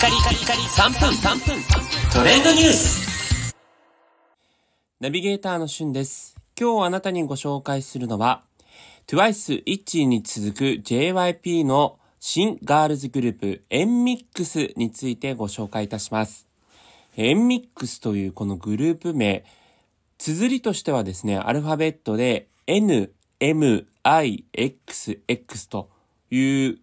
カリカリカリ3分3分トレンドニュースナビゲーターのしゅんです。今日あなたにご紹介するのは、TWICE 1位に続く JYP の新ガールズグループ NMIX についてご紹介いたします。NMIX というこのグループ名、綴りとしてはですね、アルファベットで N、M、I、X、X という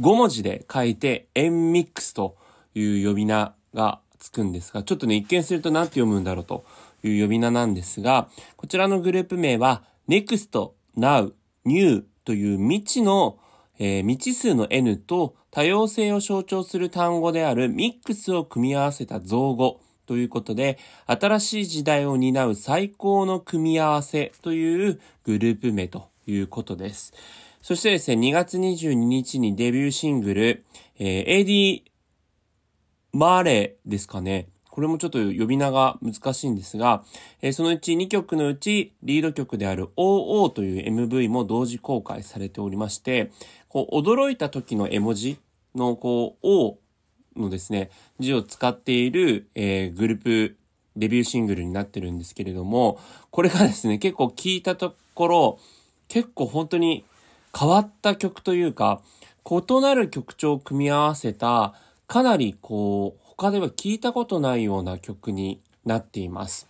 5文字で書いて NMIX という呼び名がつくんですが、ちょっとね、一見すると何て読むんだろうという呼び名なんですが、こちらのグループ名は Next、Now、New という未知の、えー未知数の N と多様性を象徴する単語であるミックスを組み合わせた造語ということで、新しい時代を担う最高の組み合わせというグループ名ということです。そしてですね、2月22日にデビューシングル、えー AD マーレですかね。これもちょっと呼び名が難しいんですが、えーそのうち2曲のうちリード曲である OO という MV も同時公開されておりまして、こう驚いた時の絵文字のこう O のですね、字を使っている、えーグループデビューシングルになってるんですけれども、これがですね、結構聞いたところ、結構本当に変わった曲というか、異なる曲調を組み合わせた、かなりこう、他では聞いたことないような曲になっています。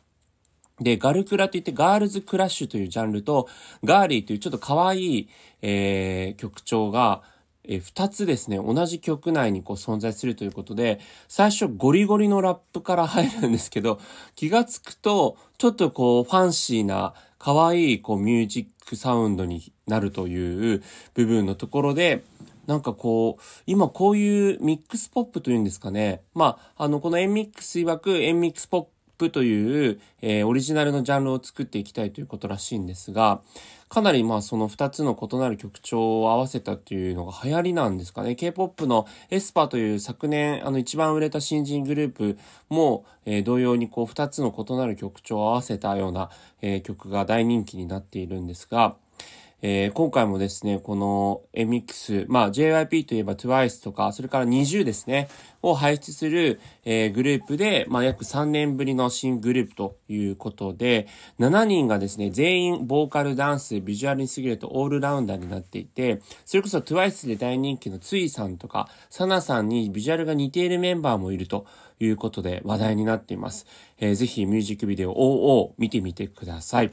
で、ガルクラといってガールズクラッシュというジャンルと、ガーリーというちょっと可愛い、えー曲調が、えー二つですね、同じ曲内にこう存在するということで、最初ゴリゴリのラップから入るんですけど、気がつくと、ちょっとこうファンシーな、可愛いこうミュージックサウンドになるという部分のところで、なんかこう、今こういうミックスポップというんですかね。まあ、あの、このエンミックス曰くエンミックスポップという、えーオリジナルのジャンルを作っていきたいということらしいんですが、かなりまあその2つの異なる曲調を合わせたっていうのが流行りなんですかね。K-POP の aespa という昨年あの一番売れた新人グループも、えー同様にこう2つの異なる曲調を合わせたような、えー曲が大人気になっているんですが、えー今回もですね、この MX、まあ JYP といえば TWICE とか、それから NiziU ですね、を輩出する、えーグループで、まあ約3年ぶりの新グループということで、7人がですね、全員ボーカル、ダンス、ビジュアルに優れたオールラウンダーになっていて、それこそ TWICE で大人気のツイさんとか、サナさんにビジュアルが似ているメンバーもいるということで話題になっています。えーぜひミュージックビデオ OO 見てみてください。